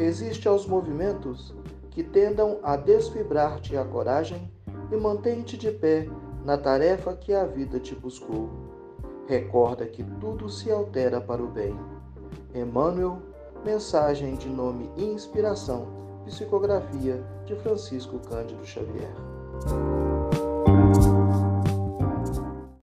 Resiste aos movimentos que tendam a desfibrar-te a coragem e mantém-te de pé na tarefa que a vida te buscou. Recorda que tudo se altera para o bem. Emmanuel, mensagem de nome e inspiração, psicografia de Francisco Cândido Xavier.